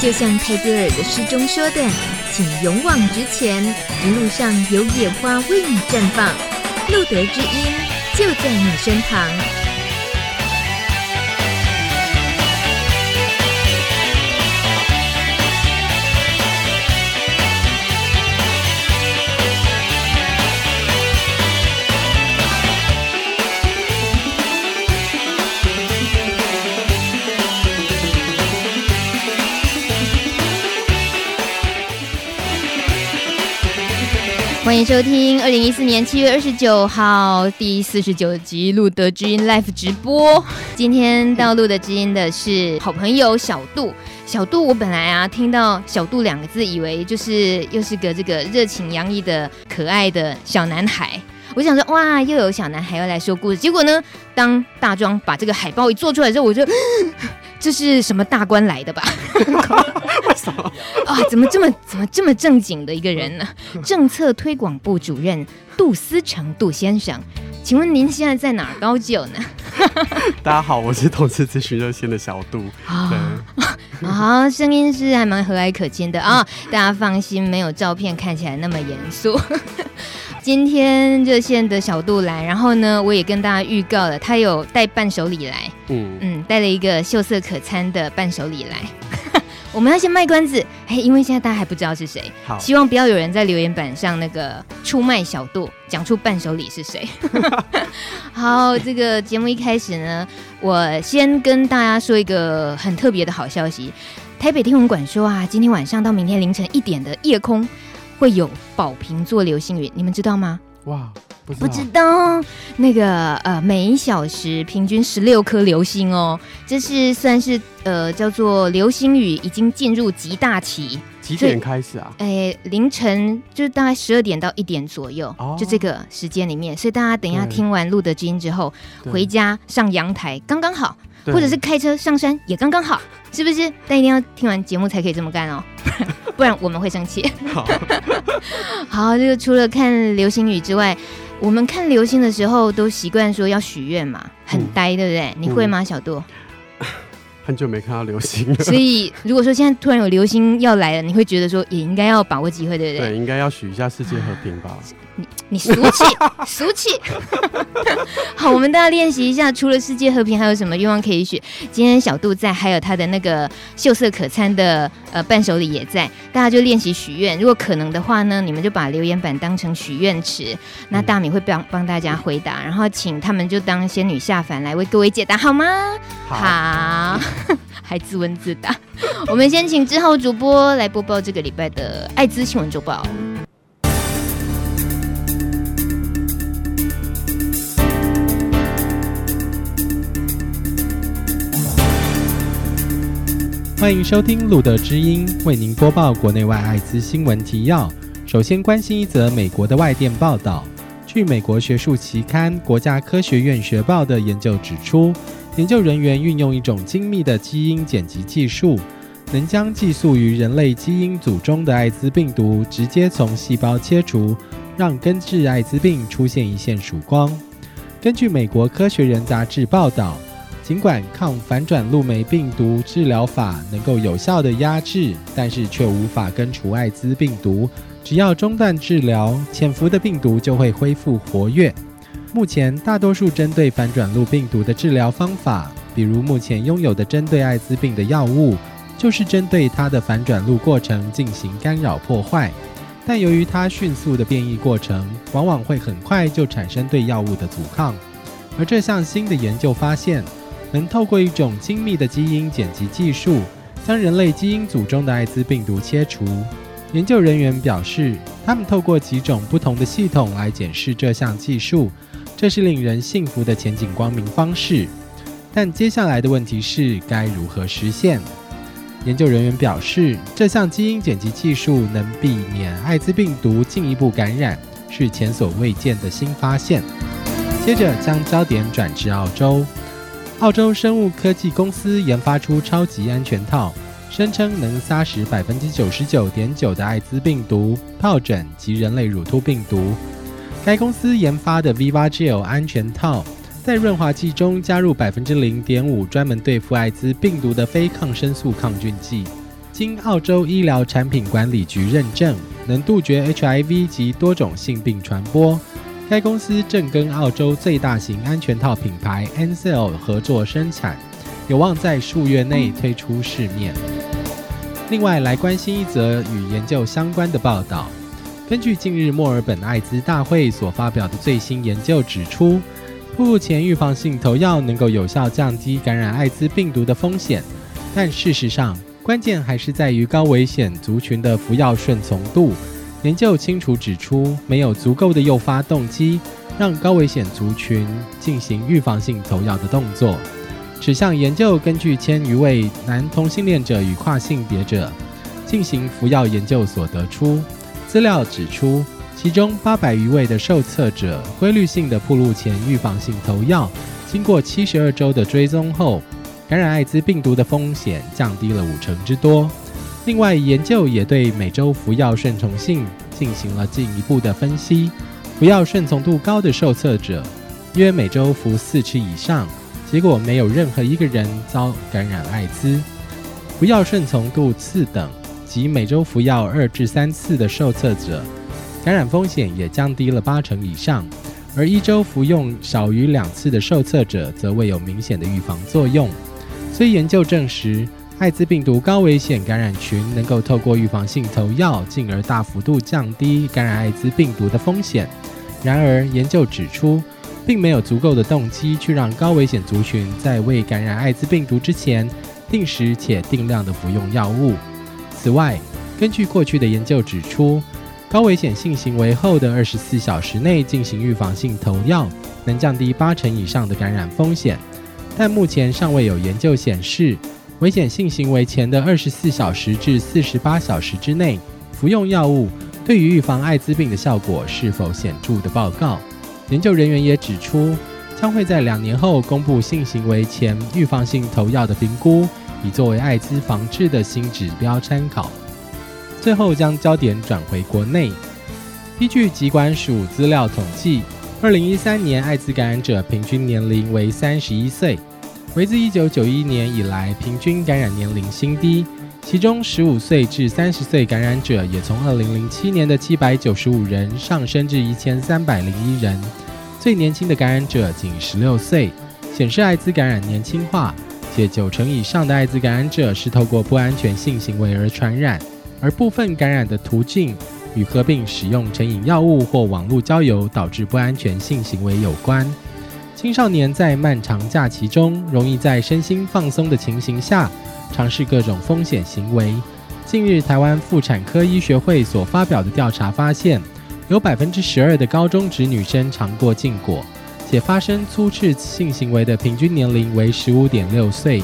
就像泰戈尔的诗中说的，请勇往直前，一路上有野花为你绽放，路德之音就在你身旁。欢迎收听二零一四年七月二十九号第四十九集《露德知音 Live》直播。今天到露德知音的是好朋友小杜。小杜，我本来啊听到“小杜”两个字，以为就是又是个这个热情洋溢的可爱的小男孩。我想说，哇，又有小男孩要来说故事。结果呢，当大庄把这个海报一做出来之后，我就。这是什么大官来的吧？为什么 啊？怎么这么怎么这么正经的一个人呢？政策推广部主任杜思成杜先生，请问您现在在哪儿高就呢？大家好，我是投资咨询热线的小杜。好、哦，声音是还蛮和蔼可亲的啊、哦！大家放心，没有照片看起来那么严肃。今天热线的小杜来，然后呢，我也跟大家预告了，他有带伴手礼来，嗯嗯，带了一个秀色可餐的伴手礼来。我们要先卖关子，哎，因为现在大家还不知道是谁，好，希望不要有人在留言板上那个出卖小度，讲出伴手礼是谁。好，这个节目一开始呢，我先跟大家说一个很特别的好消息，台北天文馆说啊，今天晚上到明天凌晨一点的夜空。会有宝瓶座流星雨，你们知道吗？哇，不知道，不知道那个呃，每一小时平均十六颗流星哦，这是算是呃叫做流星雨已经进入极大期。几点开始啊？哎，凌晨就是大概十二点到一点左右，哦，就这个时间里面。所以大家等一下听完露德知音之后，回家上阳台刚刚好，或者是开车上山也刚刚好，是不是？但一定要听完节目才可以这么干哦。不然我们会生气。好，好，这个除了看流星雨之外，我们看流星的时候都习惯说要许愿嘛，很呆，对不对？你会吗，小杜？很久没看到流星了，所以如果说现在突然有流星要来了，你会觉得说也应该要把握机会，对不对？对，应该要许一下世界和平吧。你你俗气 俗气。好，我们大家练习一下，除了世界和平，还有什么愿望可以许？今天小杜在，还有他的那个秀色可餐的呃伴手礼也在，大家就练习许愿。如果可能的话呢，你们就把留言板当成许愿池，那大米会帮帮大家回答，然后请他们就当仙女下凡来为各位解答，好吗？好。好 还自问自答。我们先请之后主播来播报这个礼拜的艾滋新闻周报。欢迎收听路德之音，为您播报国内外艾滋新闻提要。首先关心一则美国的外电报道，据美国学术期刊《国家科学院学报》的研究指出，研究人员运用一种精密的基因剪辑技术，能将寄宿于人类基因组中的艾滋病毒直接从细胞切除，让根治艾滋病出现一线曙光。根据美国科学人杂志报道。尽管抗反转录酶病毒治疗法能够有效地压制，但是却无法根除艾滋病毒。只要中断治疗，潜伏的病毒就会恢复活跃。目前，大多数针对反转录病毒的治疗方法，比如目前拥有的针对艾滋病的药物，就是针对它的反转录过程进行干扰破坏。但由于它迅速的变异过程，往往会很快就产生对药物的阻抗。而这项新的研究发现，能透过一种精密的基因剪辑技术，将人类基因组中的艾滋病毒切除。研究人员表示，他们透过几种不同的系统来检视这项技术，这是令人信服的前景光明方式。但接下来的问题是，该如何实现？研究人员表示，这项基因剪辑技术能避免艾滋病毒进一步感染，是前所未见的新发现。接着，将焦点转至澳洲。澳洲生物科技公司研发出超级安全套，声称能杀死百分之九十九点九的艾滋病毒、疱疹及人类乳突病毒。该公司研发的 Viva Gel 安全套，在润滑剂中加入百分之零点五专门对付艾滋病毒的非抗生素抗菌剂，经澳洲医疗产品管理局认证，能杜绝 HIV 及多种性病传播。该公司正跟澳洲最大型安全套品牌 Ansell 合作生产，有望在数月内推出市面。另外，来关心一则与研究相关的报道。根据近日墨尔本艾滋大会所发表的最新研究指出，目前预防性投药能够有效降低感染艾滋病毒的风险，但事实上，关键还是在于高危险族群的服药顺从度。研究清楚指出，没有足够的诱发动机，让高危险族群进行预防性投药的动作。此项研究根据千余位男同性恋者与跨性别者进行服药研究所得出。资料指出，其中八百余位的受测者规律性的铺路前预防性投药，经过七十二周的追踪后，感染艾滋病毒的风险降低了五成之多。另外，研究也对每周服药顺从性进行了进一步的分析。服药顺从度高的受测者，约每周服四次以上，结果没有任何一个人遭感染艾滋。服药顺从度次等。及每周服药二至三次的受测者，感染风险也降低了八成以上；而一周服用少于两次的受测者，则未有明显的预防作用。虽研究证实，艾滋病毒高危险感染群能够透过预防性投药，进而大幅度降低感染艾滋病毒的风险。然而，研究指出，并没有足够的动机去让高危险族群在未感染艾滋病毒之前，定时且定量的服用药物。此外，根据过去的研究指出，高危险性行为后的二十四小时内进行预防性投药，能降低八成以上的感染风险。但目前尚未有研究显示，危险性行为前的二十四小时至四十八小时之内服用药物对于预防艾滋病的效果是否显著的报告。研究人员也指出，将会在两年后公布性行为前预防性投药的评估。以作为艾滋防治的新指标参考。最后将焦点转回国内，依据疾管署资料统计，二零一三年艾滋感染者平均年龄为三十一岁，为自一九九一年以来平均感染年龄新低。其中十五岁至三十岁感染者也从二零零七年的七百九十五人上升至一千三百零一人，最年轻的感染者仅十六岁，显示艾滋感染年轻化。且九成以上的艾滋感染者是透过不安全性行为而传染，而部分感染的途径与合并使用成瘾药物或网络交友导致不安全性行为有关。青少年在漫长假期中，容易在身心放松的情形下尝试各种风险行为。近日，台湾妇产科医学会所发表的调查发现，有百分之十二的高中职女生尝过禁果。且发生初次性行为的平均年龄为十五点六岁，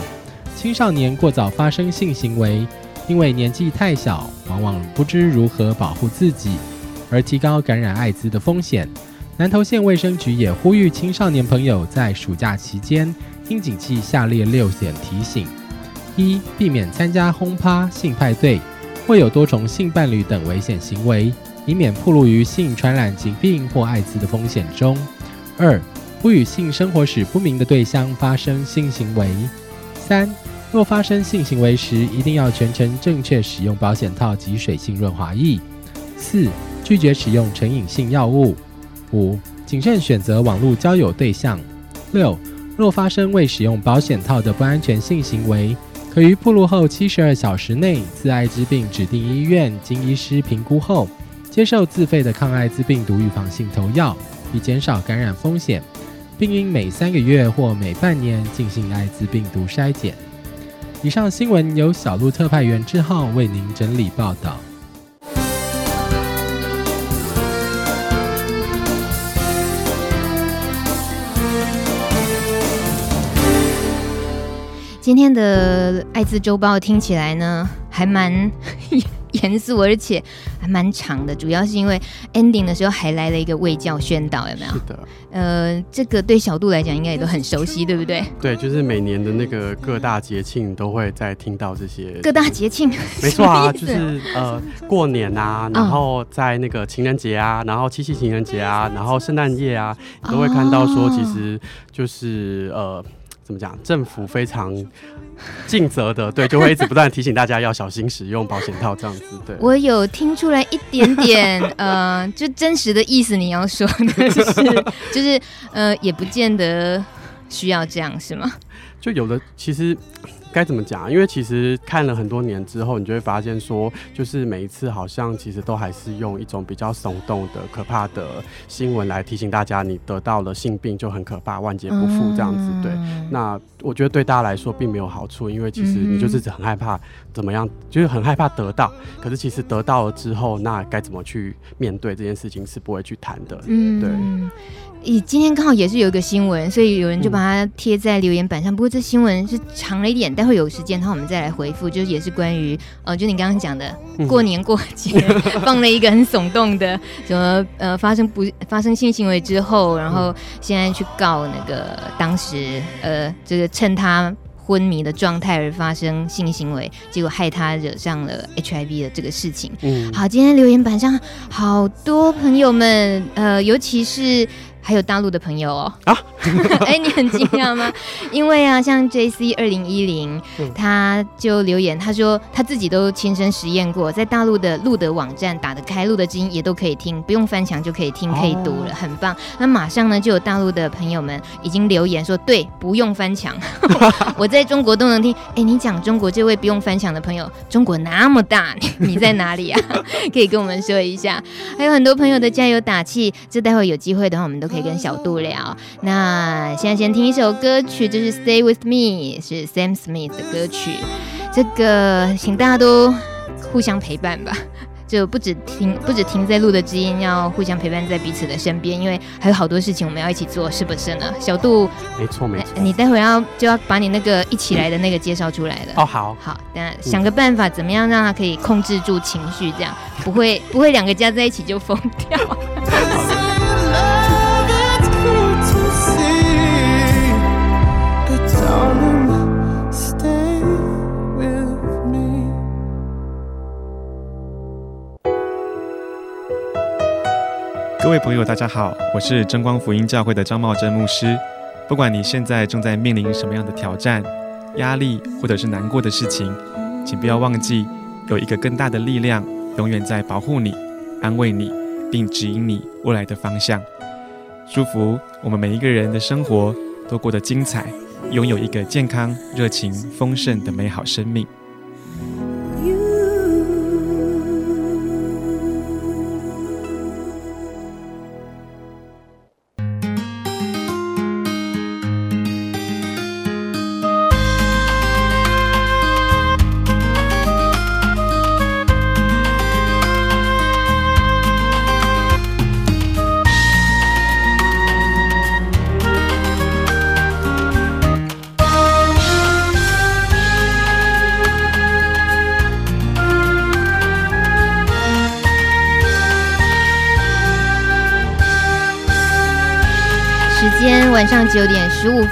青少年过早发生性行为，因为年纪太小，往往不知如何保护自己，而提高感染艾滋的风险。南投县卫生局也呼吁青少年朋友在暑假期间应谨记下列六点提醒：一、避免参加轰趴、性派对或有多重性伴侣等危险行为，以免暴露于性传染疾病或艾滋的风险中；二、不与性生活史不明的对象发生性行为。三，若发生性行为时，一定要全程正确使用保险套及水性润滑液。四，拒绝使用成瘾性药物。五，谨慎选择网络交友对象。六，若发生未使用保险套的不安全性行为，可于暴露后七十二小时内，自艾滋病指定医院经医师评估后，接受自费的抗艾滋病毒预防性投药，以减少感染风险。并应每三个月或每半年进行艾滋病毒筛检。以上新闻由小鹿特派员志浩为您整理报道。今天的艾滋周报听起来呢，还蛮严肃，而且还蛮长的。主要是因为 ending 的时候还来了一个卫教宣导，有没有？是的。呃，这个对小杜来讲应该也都很熟悉，对不对？对，就是每年的那个各大节庆都会在听到这些。各大节庆？没错啊，就是呃过年啊，然后在那个情人节啊，然后七夕情人节啊，然后圣诞夜啊，都会看到说，其实就是呃。怎么讲？政府非常尽责的，对，就会一直不断提醒大家要小心使用保险套，这样子。对，我有听出来一点点，呃，就真实的意思。你要说的是，就是呃，也不见得需要这样，是吗？就有的，其实。该怎么讲？因为其实看了很多年之后，你就会发现说，就是每一次好像其实都还是用一种比较耸动的、可怕的新闻来提醒大家，你得到了性病就很可怕，万劫不复这样子。对，那我觉得对大家来说并没有好处，因为其实你就是很害怕怎么样，就是很害怕得到。可是其实得到了之后，那该怎么去面对这件事情是不会去谈的。嗯，对。咦，今天刚好也是有一个新闻，所以有人就把它贴在留言板上。不过这新闻是长了一点，待会有时间的话我们再来回复。就是也是关于呃，就你刚刚讲的过年过节 放了一个很耸动的，什么呃发生不发生性行为之后，然后现在去告那个当时呃就是趁他昏迷的状态而发生性行为，结果害他惹上了 HIV 的这个事情。嗯，好，今天留言板上好多朋友们，呃，尤其是。还有大陆的朋友哦啊，哎、欸，你很惊讶吗？因为啊，像 J C 二零一零，他就留言，他说他自己都亲身实验过，在大陆的路德网站打得开，路德之音也都可以听，不用翻墙就可以听，可以读了，哦、很棒。那马上呢，就有大陆的朋友们已经留言说，对，不用翻墙，我在中国都能听。哎、欸，你讲中国这位不用翻墙的朋友，中国那么大，你，你在哪里啊？可以跟我们说一下。还有很多朋友的加油打气，这待会有机会的话，我们都。可以跟小杜聊。那现在先听一首歌曲，就是《Stay with Me》，是 Sam Smith 的歌曲。这个请大家都互相陪伴吧，就不止听，不止停在路的知音，要互相陪伴在彼此的身边，因为还有好多事情我们要一起做，是不是呢？小杜，没错没错。你待会要就要把你那个一起来的那个介绍出来了。哦，好，好，那想个办法，怎么样让他可以控制住情绪，这样不会不会两个加在一起就疯掉。各位朋友，大家好，我是真光福音教会的张茂珍牧师。不管你现在正在面临什么样的挑战、压力，或者是难过的事情，请不要忘记，有一个更大的力量永远在保护你、安慰你，并指引你未来的方向。祝福我们每一个人的生活都过得精彩，拥有一个健康、热情、丰盛的美好生命。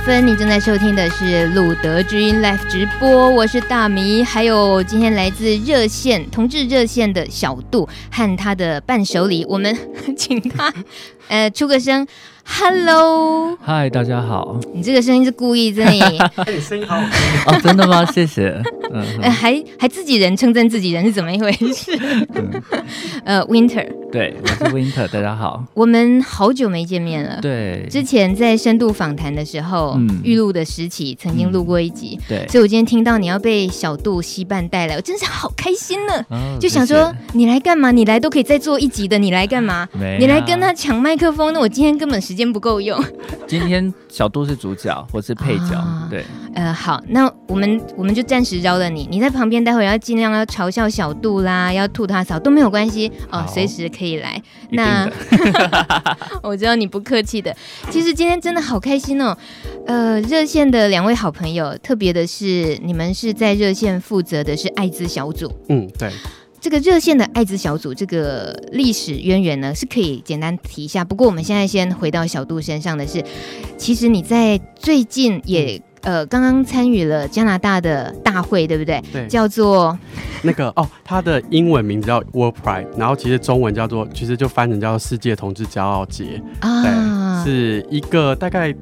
分，你正在收听的是路德之音 Live 直播，我是大米，还有今天来自热线同志热线的小杜和他的伴手礼，我们 请他呃出个声。Hello，嗨，大家好。你这个声音是故意的，你 声音好好听哦，真的吗？谢谢。嗯，还还自己人称赞自己人是怎么一回事？嗯、呃，Winter，对，我是 Winter，大家好。我们好久没见面了。对，之前在深度访谈的时候，预录、嗯、的时期曾经录过一集。嗯、对，所以我今天听到你要被小杜西半带来，我真是好开心呢。哦、就想说，你来干嘛？你来都可以再做一集的，你来干嘛？你来跟他抢麦克风，那我今天根本。时间不够用，今天小杜是主角，或是配角，啊、对，呃，好，那我们我们就暂时饶了你，你在旁边，待会要尽量要嘲笑小杜啦，要吐他槽都没有关系哦，随时可以来。那 我知道你不客气的，其实今天真的好开心哦，呃，热线的两位好朋友，特别的是你们是在热线负责的是艾滋小组，嗯，对。这个热线的艾滋小组这个历史渊源呢，是可以简单提一下。不过我们现在先回到小杜身上的是，其实你在最近也。呃，刚刚参与了加拿大的大会，对不对？对，叫做那个哦，它的英文名字叫 World Pride，然后其实中文叫做，其实就翻成叫做世界同志骄傲节啊，对，是一个大概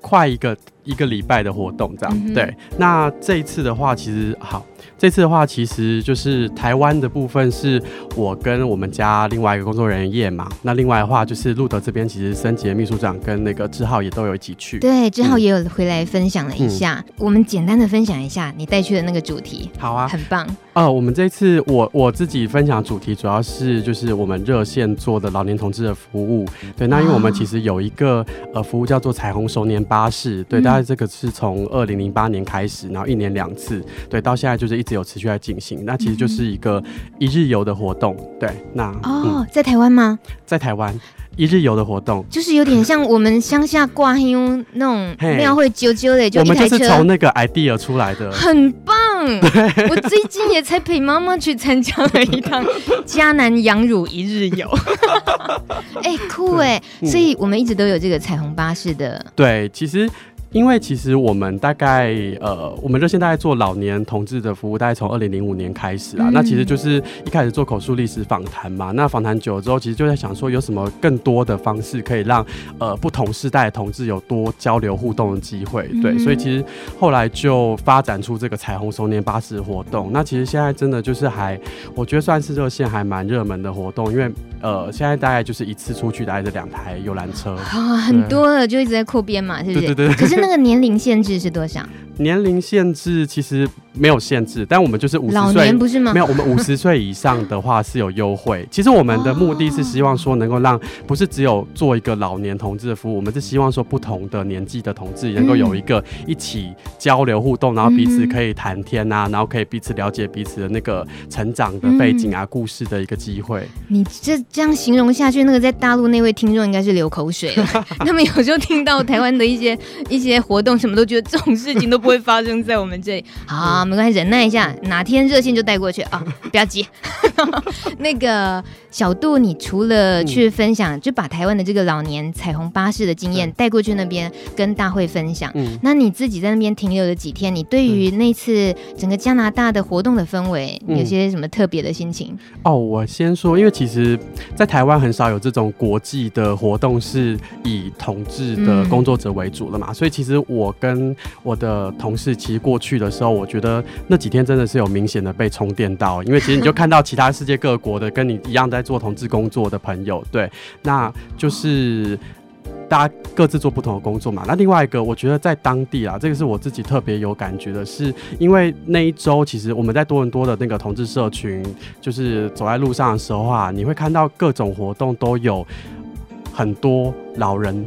快一个一个礼拜的活动这样。嗯、对，那这一次的话，其实好。这次的话，其实就是台湾的部分是我跟我们家另外一个工作人员叶嘛。那另外的话，就是路德这边其实森杰秘书长跟那个志浩也都有一起去。对，志浩也有回来分享了一下。嗯、我们简单的分享一下你带去的那个主题。好啊，很棒。呃，我们这次我我自己分享主题主要是就是我们热线做的老年同志的服务。对，那因为我们其实有一个呃服务叫做彩虹熟年巴士。对，大概这个是从二零零八年开始，然后一年两次。对，到现在就是一直。有持续在进行，那其实就是一个一日游的活动。对，那哦，嗯、在台湾吗？在台湾一日游的活动，就是有点像我们乡下挂香那种庙会啾啾的，就。我们就是从那个 idea 出来的，很棒。我最近也才陪妈妈去参加了一趟 迦南羊乳一日游，哎、欸，酷哎！嗯、所以我们一直都有这个彩虹巴士的。对，其实。因为其实我们大概呃，我们热线大概做老年同志的服务，大概从二零零五年开始啊。嗯、那其实就是一开始做口述历史访谈嘛。那访谈久了之后，其实就在想说，有什么更多的方式可以让呃不同世代的同志有多交流互动的机会？对，嗯、所以其实后来就发展出这个彩虹熟年巴士活动。那其实现在真的就是还，我觉得算是热线还蛮热门的活动，因为呃现在大概就是一次出去大概是两台游览车啊，很多了，就一直在扩编嘛，是不是？对对对。可是那个年龄限制是多少？年龄限制其实没有限制，但我们就是五十岁，老年不是吗？没有，我们五十岁以上的话是有优惠。其实我们的目的是希望说能够让不是只有做一个老年同志的服务，我们是希望说不同的年纪的同志能够有一个一起交流互动，然后彼此可以谈天啊，然后可以彼此了解彼此的那个成长的背景啊、故事的一个机会。你这这样形容下去，那个在大陆那位听众应该是流口水了。他们有时候听到台湾的一些一些活动，什么都觉得这种事情都不会发生在我们这里。好，没关系，忍耐一下，哪天热线就带过去啊，不要急。那个小杜，你除了去分享，嗯、就把台湾的这个老年彩虹巴士的经验带过去那边跟大会分享。嗯，那你自己在那边停留了几天？你对于那次整个加拿大的活动的氛围，嗯、有些什么特别的心情？哦，我先说，因为其实，在台湾很少有这种国际的活动是以同志的工作者为主的嘛，嗯、所以其实我跟我的同事其实过去的时候，我觉得那几天真的是有明显的被充电到，因为其实你就看到其他世界各国的跟你一样在做同志工作的朋友，对，那就是大家各自做不同的工作嘛。那另外一个，我觉得在当地啊，这个是我自己特别有感觉的是，因为那一周其实我们在多伦多的那个同志社群，就是走在路上的时候啊，你会看到各种活动都有很多老人。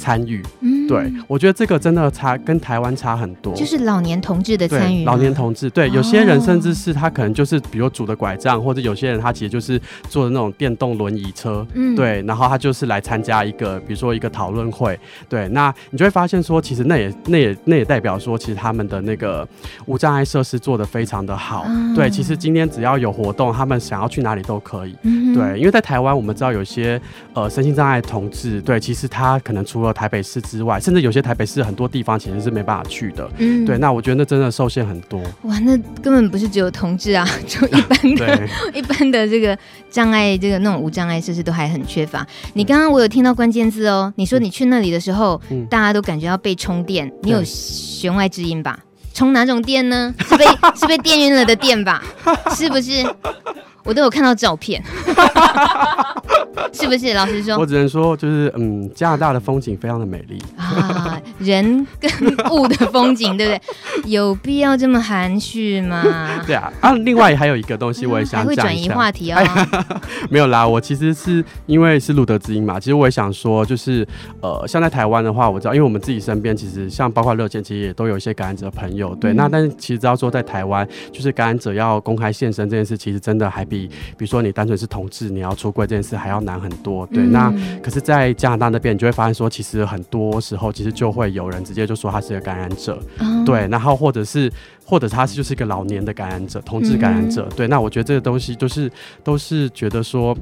参与，嗯，对，我觉得这个真的差跟台湾差很多，就是老年同志的参与，老年同志，对，有些人甚至是他可能就是比如拄的拐杖，或者有些人他其实就是坐的那种电动轮椅车，嗯，对，然后他就是来参加一个比如说一个讨论会，对，那你就会发现说，其实那也那也那也代表说，其实他们的那个无障碍设施做的非常的好，嗯、对，其实今天只要有活动，他们想要去哪里都可以，嗯、对，因为在台湾我们知道有些呃身心障碍同志，对，其实他可能除了台北市之外，甚至有些台北市很多地方其实是没办法去的。嗯，对，那我觉得那真的受限很多。哇，那根本不是只有同志啊，就一般的、对 一般的这个障碍，这个那种无障碍设施都还很缺乏。你刚刚我有听到关键字哦，你说你去那里的时候，嗯、大家都感觉要被充电，你有弦外之音吧？充哪种电呢？是被 是被电晕了的电吧？是不是？我都有看到照片。是不是？老实说，我只能说，就是嗯，加拿大的风景非常的美丽啊，人跟物的风景，对不对？有必要这么含蓄吗？对啊，啊，另外还有一个东西，我也想讲一下。会转移话题哦。哎，没有啦，我其实是因为是路德之音嘛，其实我也想说，就是呃，像在台湾的话，我知道，因为我们自己身边其实像包括热线，其实也都有一些感染者朋友，对。嗯、那但是其实只要说在台湾，就是感染者要公开现身这件事，其实真的还比比如说你单纯是同志，你要出柜这件事还要难很多。对，嗯、那可是，在加拿大那边，你就会发现说，其实很多时候，其实就会有人直接就说他是个感染者，嗯、对，然后或者是。或者他就是一个老年的感染者，同志感染者，嗯、对，那我觉得这个东西都是都是觉得说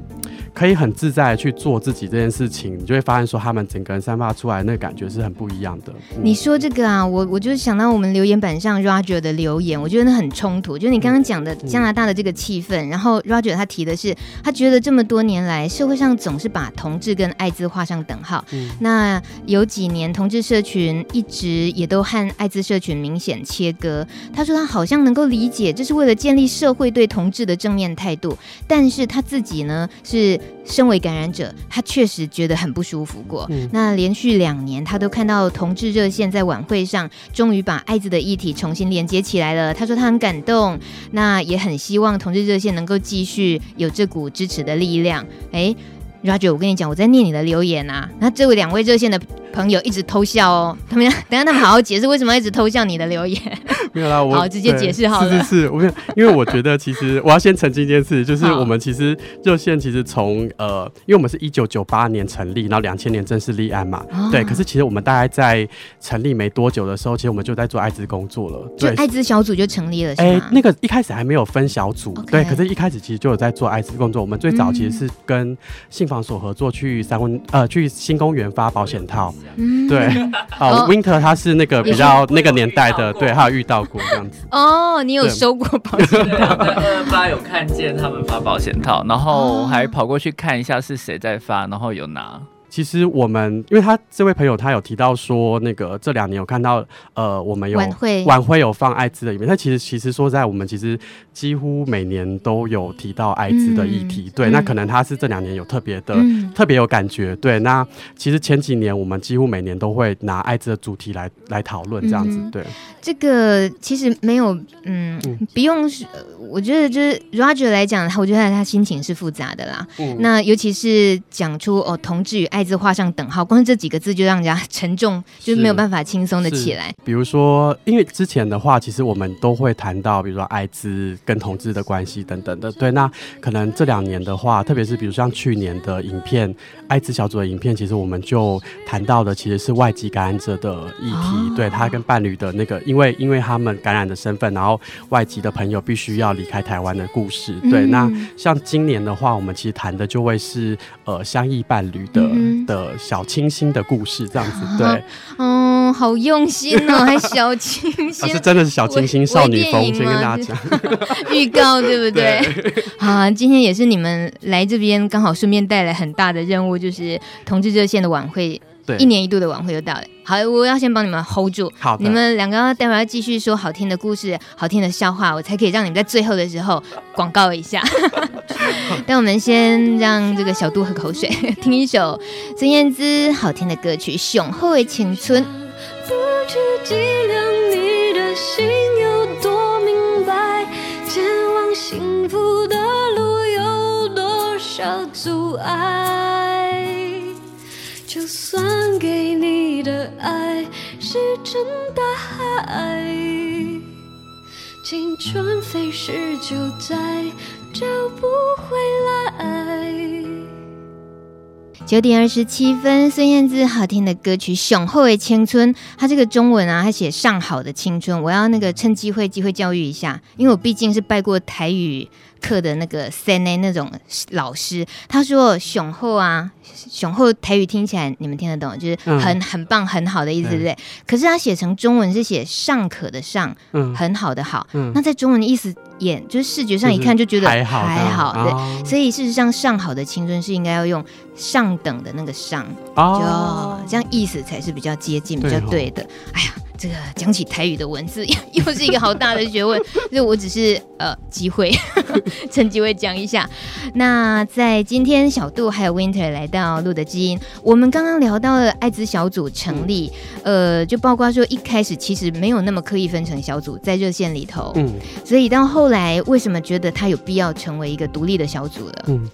可以很自在去做自己这件事情，你就会发现说他们整个人散发出来那个感觉是很不一样的。嗯、你说这个啊，我我就想到我们留言板上 Roger 的留言，我觉得那很冲突，就是你刚刚讲的加拿大的这个气氛，嗯、然后 Roger 他提的是他觉得这么多年来社会上总是把同志跟艾滋画上等号，嗯、那有几年同志社群一直也都和艾滋社群明显切割。他说他好像能够理解，这是为了建立社会对同志的正面态度，但是他自己呢，是身为感染者，他确实觉得很不舒服过。嗯、那连续两年，他都看到同志热线在晚会上，终于把艾滋的议题重新连接起来了。他说他很感动，那也很希望同志热线能够继续有这股支持的力量。哎，Roger，我跟你讲，我在念你的留言啊。那这位两位热线的。朋友一直偷笑哦，他们等下他们好好解释为什么一直偷笑你的留言。没有啦，我 好直接解释好了。是是是，我因为我觉得其实我要先澄清一件事，就是我们其实热线其实从呃，因为我们是一九九八年成立，然后两千年正式立案嘛，哦、对。可是其实我们大概在成立没多久的时候，其实我们就在做艾滋工作了，对。艾滋小组就成立了，是吗？哎，那个一开始还没有分小组，Okay. 对。可是一开始其实就有在做艾滋工作。我们最早其实是跟信访所合作去三温呃去新公园发保险套，嗯，对。哦，Winter 他是那个比较那个年代的，对，他有遇到过这样子。哦，你有收过保险套？二八有看见他们发保险套，然后还跑过去看一下是谁在发，然后有拿。其实我们，因为他这位朋友他有提到说，那个这两年有看到，呃，我们有晚会晚会有放艾滋的影片。但其实其实说在，我们其实几乎每年都有提到艾滋的议题。嗯、对，嗯、那可能他是这两年有特别的、嗯、特别有感觉。对，那其实前几年我们几乎每年都会拿艾滋的主题来来讨论这样子。对，这个其实没有，嗯，嗯不用是，我觉得就是 Roger 来讲，我觉得他心情是复杂的啦。嗯、那尤其是讲出哦，同志与艾。艾滋画上等号，光是这几个字就让人家 沉重，就是没有办法轻松的起来。比如说，因为之前的话，其实我们都会谈到，比如说艾滋跟同志的关系等等的。对，那可能这两年的话，特别是比如像去年的影片，艾滋小组的影片，其实我们就谈到的其实是外籍感染者的议题。哦、对他跟伴侣的那个，因为因为他们感染的身份，然后外籍的朋友必须要离开台湾的故事。对，嗯、那像今年的话，我们其实谈的就会是呃相异伴侣的。嗯的小清新的故事，这样子对，嗯，好用心哦，还小清新，是真的是小清新少女风，先跟大家讲。预告，对不对？啊，今天也是你们来这边，刚好顺便带来很大的任务，就是同志热线的晚会。对。一年一度的晚会又到了，好，我要先帮你们 hold 住，好，你们两个待会儿要继续说好听的故事、好听的笑话，我才可以让你们在最后的时候广告一下。但我们先让这个小杜喝口水，听一首孙燕姿好听的歌曲《雄厚的青春》。不去计量你的心有多明白，前往幸福的路有多少阻碍。就算给你的爱石沉大海，青春飞逝就再找不回来。九点二十七分，孙燕姿好听的歌曲《雄厚的青春》，它这个中文啊，它写上好的青春。我要那个趁机会机会教育一下，因为我毕竟是拜过台语课的那个三 A 那种老师，他说“雄厚”啊，“雄厚”台语听起来你们听得懂，就是很、嗯、很棒、很好的意思，对不对？嗯、可是他写成中文是写“尚可”的“尚”，嗯，很好的“好”，嗯，那在中文的意思也就是视觉上一看就觉得还好，还好，对。哦、所以事实上，“上好的青春”是应该要用“上等”的那个“上”，哦，就这样意思才是比较接近、比较对的。哎呀。这个讲起台语的文字，又是一个好大的学问。所以我只是呃机会，趁机会讲一下。那在今天，小杜还有 Winter 来到路的基因，我们刚刚聊到了艾滋小组成立，呃，就包括说一开始其实没有那么刻意分成小组在热线里头，嗯，所以到后来为什么觉得他有必要成为一个独立的小组了？嗯。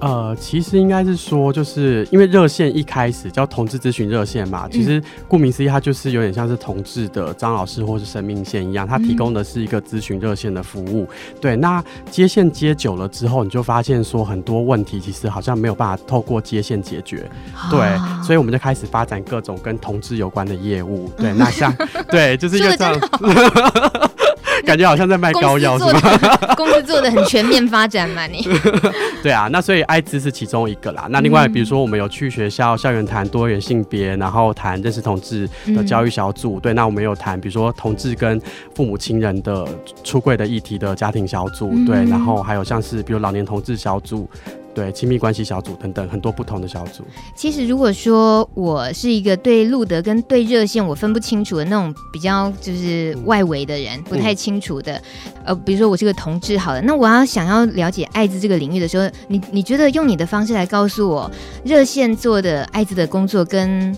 呃，其实应该是说，就是因为热线一开始叫同志咨询热线嘛，其实顾名思义，它就是有点像是同志的张老师或是生命线一样，它提供的是一个咨询热线的服务。对，那接线接久了之后，你就发现说很多问题其实好像没有办法透过接线解决。对，所以我们就开始发展各种跟同志有关的业务。对，那像对，就是一个这样。感觉好像在卖膏药是吗？公司做的 很全面发展嘛，你。对啊，那所以艾滋是其中一个啦。那另外，比如说我们有去学校校园谈多元性别，然后谈认识同志的教育小组。嗯、对，那我们有谈比如说同志跟父母亲人的出柜的议题的家庭小组。嗯、对，然后还有像是比如老年同志小组。对，亲密关系小组等等很多不同的小组。其实如果说我是一个对路德跟对热线我分不清楚的那种比较就是外围的人，不太清楚的，嗯、呃，比如说我是个同志，好了，那我要想要了解艾滋这个领域的时候，你你觉得用你的方式来告诉我，热线做的艾滋的工作跟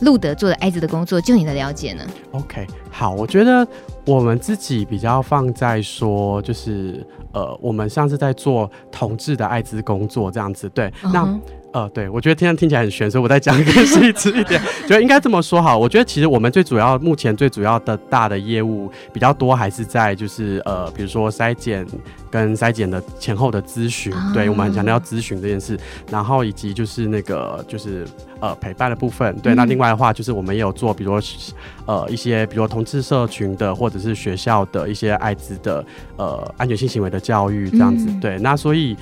路德做的艾滋的工作，就你的了解呢？OK，好，我觉得我们自己比较放在说就是。呃，我们上次在做同志的艾滋工作，这样子，对那那。呃，对，我觉得听上听起来很玄，所以我再讲更 细致一点，觉得应该这么说哈。我觉得其实我们最主要，目前最主要的大的业务比较多，还是在就是呃，比如说筛检跟筛检的前后的咨询，啊、对，我们很强调咨询这件事，然后以及就是那个就是呃陪伴的部分，对。嗯、那另外的话，就是我们也有做，比如说呃一些，比如说同志社群的或者是学校的一些艾滋的呃安全性行为的教育这样子，嗯、对。那所以。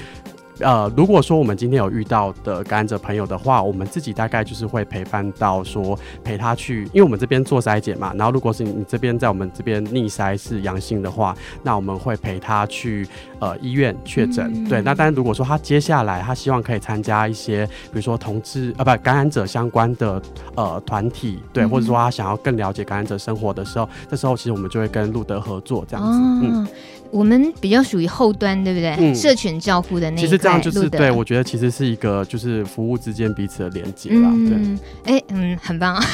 呃，如果说我们今天有遇到的感染者朋友的话，我们自己大概就是会陪伴到说陪他去，因为我们这边做筛检嘛，然后如果是你这边在我们这边逆筛是阳性的话，那我们会陪他去呃医院确诊。嗯、对，那当然如果说他接下来他希望可以参加一些，比如说同志呃不感染者相关的呃团体，对，或者说他想要更了解感染者生活的时候，这时候其实我们就会跟路德合作这样子。哦、嗯。我们比较属于后端，对不对？嗯，社群照顾的那一块。其实这样就是德对，我觉得其实是一个就是服务之间彼此的连接啦。嗯，对，哎，嗯，很棒。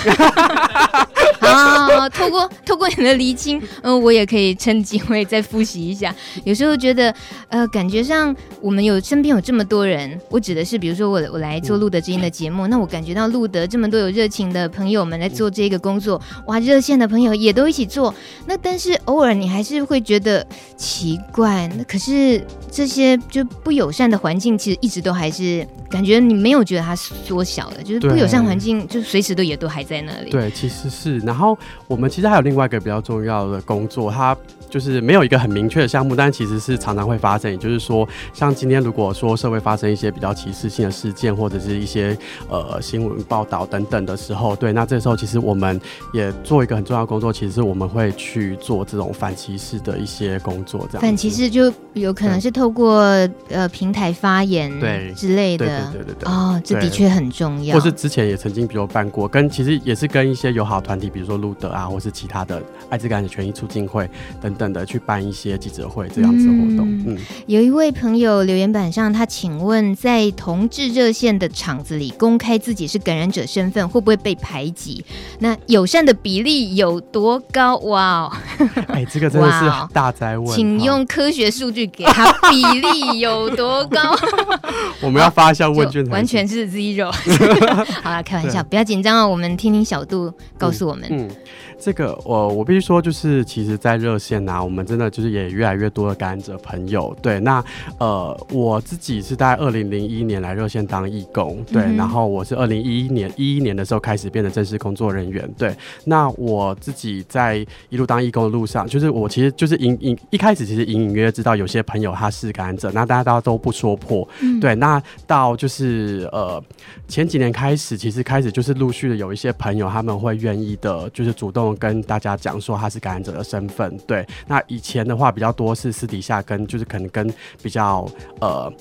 啊，透过透过你的厘清，嗯，我也可以趁机会再复习一下。有时候觉得，呃，感觉上我们有身边有这么多人，我指的是，比如说我我来做路德之音的节目，嗯、那我感觉到路德这么多有热情的朋友们来做这个工作，哇，热线的朋友也都一起做。那但是偶尔你还是会觉得。奇怪，那可是这些就不友善的环境，其实一直都还是感觉你没有觉得它缩小了，就是不友善环境就随时都也都还在那里。对，其实是。然后我们其实还有另外一个比较重要的工作，它。就是没有一个很明确的项目，但其实是常常会发生。也就是说，像今天如果说社会发生一些比较歧视性的事件，或者是一些呃新闻报道等等的时候，对，那这时候其实我们也做一个很重要的工作，其实是我们会去做这种反歧视的一些工作。这样反歧视就有可能是透过呃平台发言对之类的，对对对对对。哦，这的确很重要。或是之前也曾经比如办过，跟其实也是跟一些友好团体，比如说路德啊，或是其他的艾滋感染权益促进会等。等的去办一些记者会这样子活动。嗯，嗯，有一位朋友留言板上，他请问，在同志热线的场子里公开自己是感染者身份，会不会被排挤？那友善的比例有多高？哇哦！哎，这个真的是大灾问。请用科学数据给他比例有多高？我们要发一下问卷，完全是 zero。好了，开玩笑，不要紧张哦。我们听听小杜告诉我们。嗯。嗯这个我我必须说，就是其实，在热线呐、啊，我们真的就是也越来越多的感染者朋友。对，那呃，我自己是在二零零一年来热线当义工，对，嗯、然后我是二零一一年一一年的时候开始变得正式工作人员。对，那我自己在一路当义工的路上，就是我其实就是隐隐一开始其实隐隐约约知道有些朋友他是感染者，那大家大家都不说破。嗯、对，那到就是呃前几年开始，其实开始就是陆续的有一些朋友他们会愿意的，就是主动。跟大家讲说他是感染者的身份，对。那以前的话比较多是私底下跟，就是可能跟比较呃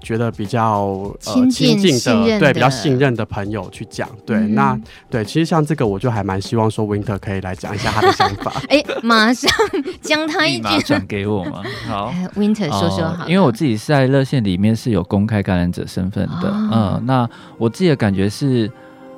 觉得比较呃亲近的，对，比较信任的朋友去讲，对。嗯、那对，其实像这个我就还蛮希望说 Winter 可以来讲一下他的想法。哎、欸，马上将他一句转给我嘛。好，Winter 说说好、呃。因为我自己是在热线里面是有公开感染者身份的，嗯、哦呃，那我自己的感觉是，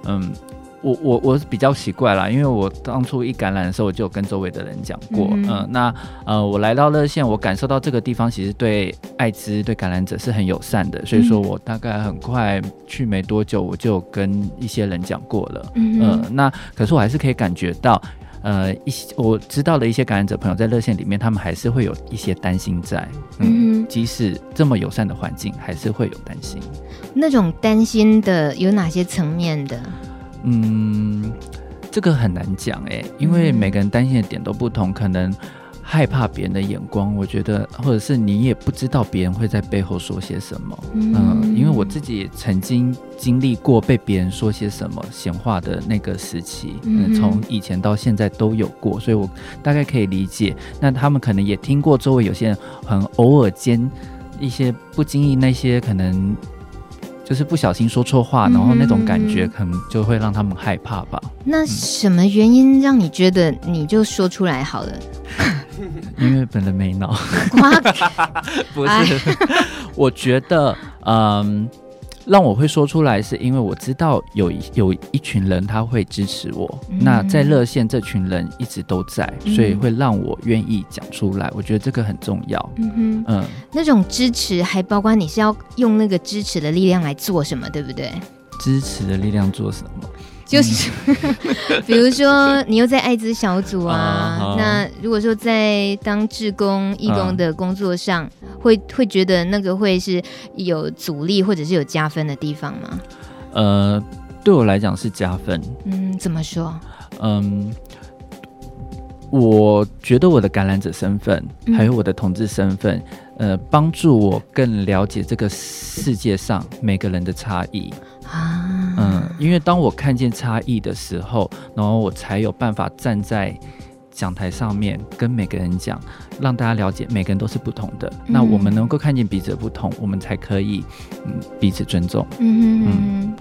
嗯。我我我比较奇怪啦，因为我当初一感染的时候，我就有跟周围的人讲过，嗯、呃，那呃，我来到热线，我感受到这个地方其实对艾滋对感染者是很友善的，所以说我大概很快去没多久，我就跟一些人讲过了，嗯、呃，那可是我还是可以感觉到，呃，一些我知道的一些感染者朋友在热线里面，他们还是会有一些担心在，嗯，即使这么友善的环境，还是会有担心。那种担心的有哪些层面的？嗯，这个很难讲哎，因为每个人担心的点都不同，可能害怕别人的眼光，我觉得，或者是你也不知道别人会在背后说些什么。嗯、呃，因为我自己也曾经经历过被别人说些什么闲话的那个时期，嗯，从、呃、以前到现在都有过，所以我大概可以理解。那他们可能也听过周围有些人很偶尔间一些不经意那些可能。就是不小心说错话，然后那种感觉可能就会让他们害怕吧。嗯、那什么原因让你觉得你就说出来好了？因为本人没脑。不是，我觉得，嗯。让我会说出来，是因为我知道有有一群人他会支持我。嗯、那在热线这群人一直都在，嗯、所以会让我愿意讲出来。我觉得这个很重要。嗯哼，嗯，那种支持还包括你是要用那个支持的力量来做什么，对不对？支持的力量做什么？就是，比如说你又在艾滋小组啊，uh. 那如果说在当志工、义工的工作上，会、uh. 会觉得那个会是有阻力或者是有加分的地方吗？呃，对我来讲是加分。嗯，怎么说？嗯，我觉得我的感染者身份，还有我的同志身份，呃，帮助我更了解这个世界上每个人的差异。啊，嗯，因为当我看见差异的时候，然后我才有办法站在讲台上面跟每个人讲，让大家了解每个人都是不同的。嗯、那我们能够看见彼此的不同，我们才可以嗯彼此尊重。嗯嗯。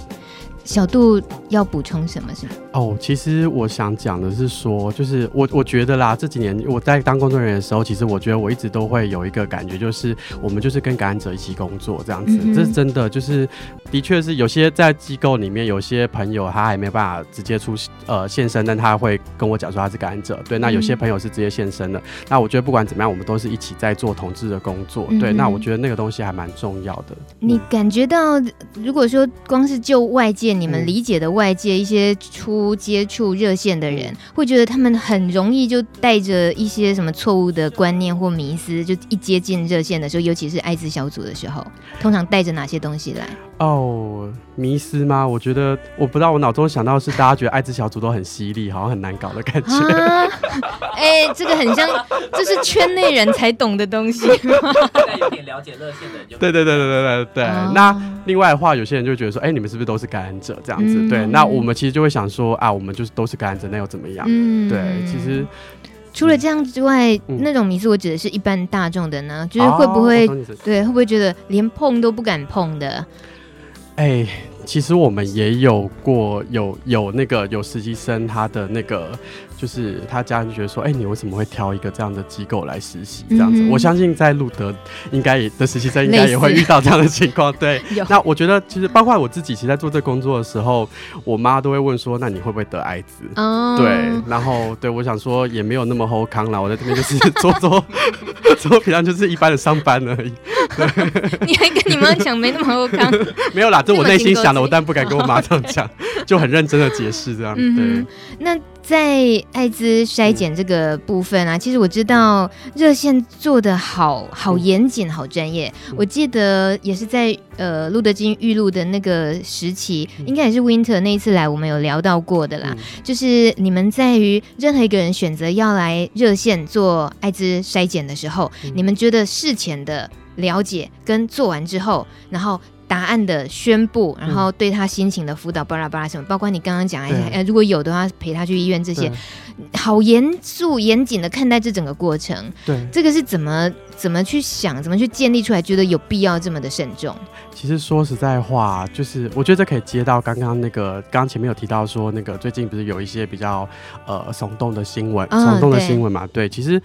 小杜要补充什么？是吗？哦，其实我想讲的是说，就是我我觉得啦，这几年我在当工作人员的时候，其实我觉得我一直都会有一个感觉，就是我们就是跟感染者一起工作这样子，嗯、这是真的。就是的确是有些在机构里面，有些朋友他还没办法直接出呃现身，但他会跟我讲说他是感染者。对，那有些朋友是直接现身的。嗯、那我觉得不管怎么样，我们都是一起在做同志的工作。嗯、对，那我觉得那个东西还蛮重要的。你感觉到，如果说光是就外界。你们理解的外界一些初接触热线的人，会觉得他们很容易就带着一些什么错误的观念或迷思，就一接近热线的时候，尤其是艾滋小组的时候，通常带着哪些东西来？哦，迷思吗？我觉得我不知道，我脑中想到的是大家觉得艾滋小组都很犀利，好像很难搞的感觉。哎、啊欸，这个很像，这是圈内人才懂的东西。有点了解热线的人就对对对对对对对。哦、那另外的话，有些人就觉得说，哎、欸，你们是不是都是感染者这样子？嗯、对，那我们其实就会想说，啊，我们就是都是感染者，那又怎么样？嗯，对，其实。除了这样之外，嗯、那种迷思我指的是一般大众的呢，就是会不会、哦、对，会不会觉得连碰都不敢碰的？哎、其实我们也有过，有有那个有实习生，他的那个。就是他家人就觉得说，哎、欸，你为什么会挑一个这样的机构来实习？这样子，嗯、我相信在路德应该也的实习生应该也会遇到这样的情况。对，那我觉得其实包括我自己，其实在做这工作的时候，我妈都会问说，那你会不会得艾滋？哦，对，然后对我想说也没有那么后康了，我在这边就是做做 做，平常就是一般的上班而已。你还跟你妈讲没那么好康？没有啦，这我内心想的，我但不敢跟我妈这样讲，就很认真的解释这样。嗯、哼对，那。在艾滋筛检这个部分啊，其实我知道热线做的好好严谨、好专业。我记得也是在呃路德金预录的那个时期，应该也是 Winter 那一次来，我们有聊到过的啦。就是你们在于任何一个人选择要来热线做艾滋筛检的时候，你们觉得事前的了解跟做完之后，然后。答案的宣布，然后对他心情的辅导，巴拉巴拉什么，包括你刚刚讲，一下，呃，如果有的话，陪他去医院，这些，好严肃严谨的看待这整个过程。对，这个是怎么怎么去想，怎么去建立出来，觉得有必要这么的慎重？其实说实在话，就是我觉得这可以接到刚刚那个，刚刚前面有提到说，那个最近不是有一些比较呃耸动的新闻，耸、哦、动的新闻嘛？对，对，其实。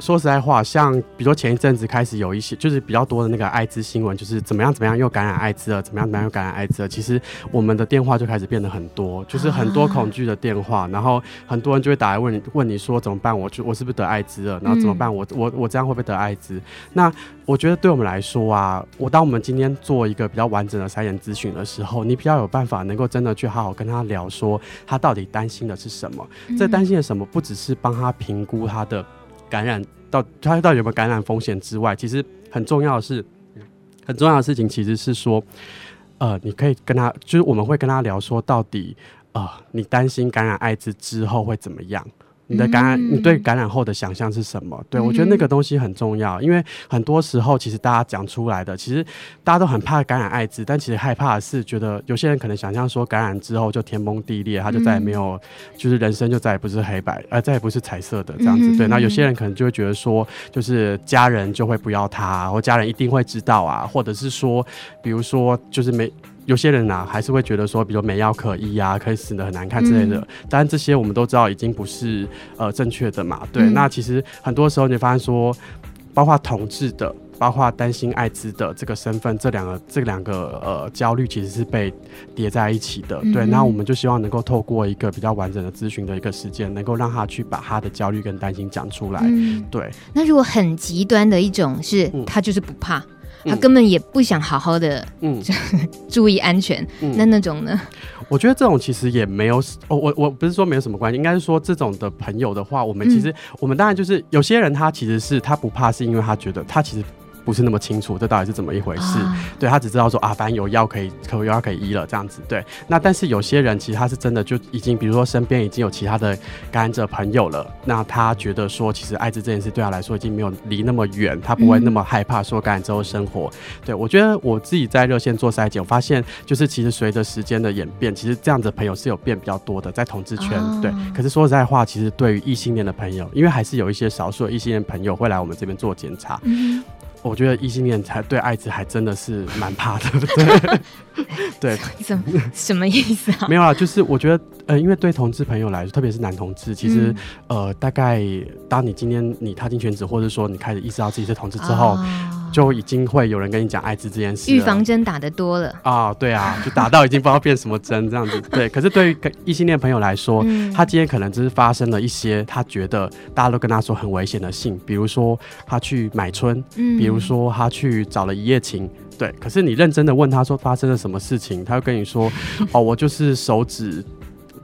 说实在话，像比如说前一阵子开始有一些，就是比较多的那个艾滋新闻，就是怎么样怎么样又感染艾滋了，怎么样怎么样又感染艾滋了。其实我们的电话就开始变得很多，就是很多恐惧的电话，然后很多人就会打来问你，问你说怎么办？我就我是不是得艾滋了？然后怎么办？我我我这样会不会得艾滋？那我觉得对我们来说啊，我当我们今天做一个比较完整的筛检咨询的时候，你比较有办法能够真的去好好跟他聊，说他到底担心的是什么？这担心的什么？不只是帮他评估他的。感染到他到底有没有感染风险之外，其实很重要的是，很重要的事情其实是说，呃，你可以跟他，就是我们会跟他聊说，到底，呃，你担心感染艾滋之后会怎么样？你的感染，你对感染后的想象是什么？对，我觉得那个东西很重要，因为很多时候其实大家讲出来的，其实大家都很怕感染艾滋，但其实害怕的是觉得有些人可能想象说感染之后就天崩地裂，他就再也没有，就是人生就再也不是黑白，呃，再也不是彩色的这样子。对，那有些人可能就会觉得说，就是家人就会不要他，或家人一定会知道啊，或者是说，比如说就是没。有些人呢、啊，还是会觉得说，比如没药可医啊，可以死得很难看之类的。当然，这些我们都知道已经不是呃正确的嘛。对，嗯、那其实很多时候你发现说，包括同志的，包括担心艾滋的这个身份，这两个这两个呃焦虑其实是被叠在一起的。对，嗯、那我们就希望能够透过一个比较完整的咨询的一个时间，能够让他去把他的焦虑跟担心讲出来。嗯、对。那如果很极端的一种是，他就是不怕。他根本也不想好好的，嗯，注意安全。嗯、那那种呢？我觉得这种其实也没有，哦，我我不是说没有什么关系，应该是说这种的朋友的话，我们其实、嗯、我们当然就是有些人他其实是他不怕，是因为他觉得他其实。不是那么清楚，这到底是怎么一回事？啊、对，他只知道说啊，反正有药可以，可有药可以医了这样子。对，那但是有些人其实他是真的就已经，比如说身边已经有其他的感染者朋友了，那他觉得说，其实艾滋这件事对他来说已经没有离那么远，他不会那么害怕说感染之后生活。嗯、对，我觉得我自己在热线做筛检，我发现就是其实随着时间的演变，其实这样子的朋友是有变比较多的，在同志圈。哦、对，可是说实在话，其实对于异性恋的朋友，因为还是有一些少数的异性恋朋友会来我们这边做检查。嗯我觉得异性恋才对艾滋还真的是蛮怕的，对 对，怎么什么意思啊？没有啊，就是我觉得呃，因为对同志朋友来说，特别是男同志，其实、嗯、呃，大概当你今天你踏进圈子，或者说你开始意识到自己是同志之后。哦就已经会有人跟你讲艾滋这件事，预防针打的多了啊，对啊，就打到已经不知道变什么针这样子。对，可是对于异性恋朋友来说，嗯、他今天可能只是发生了一些他觉得大家都跟他说很危险的性，比如说他去买春，嗯、比如说他去找了一夜情，对。可是你认真的问他说发生了什么事情，他会跟你说，哦，我就是手指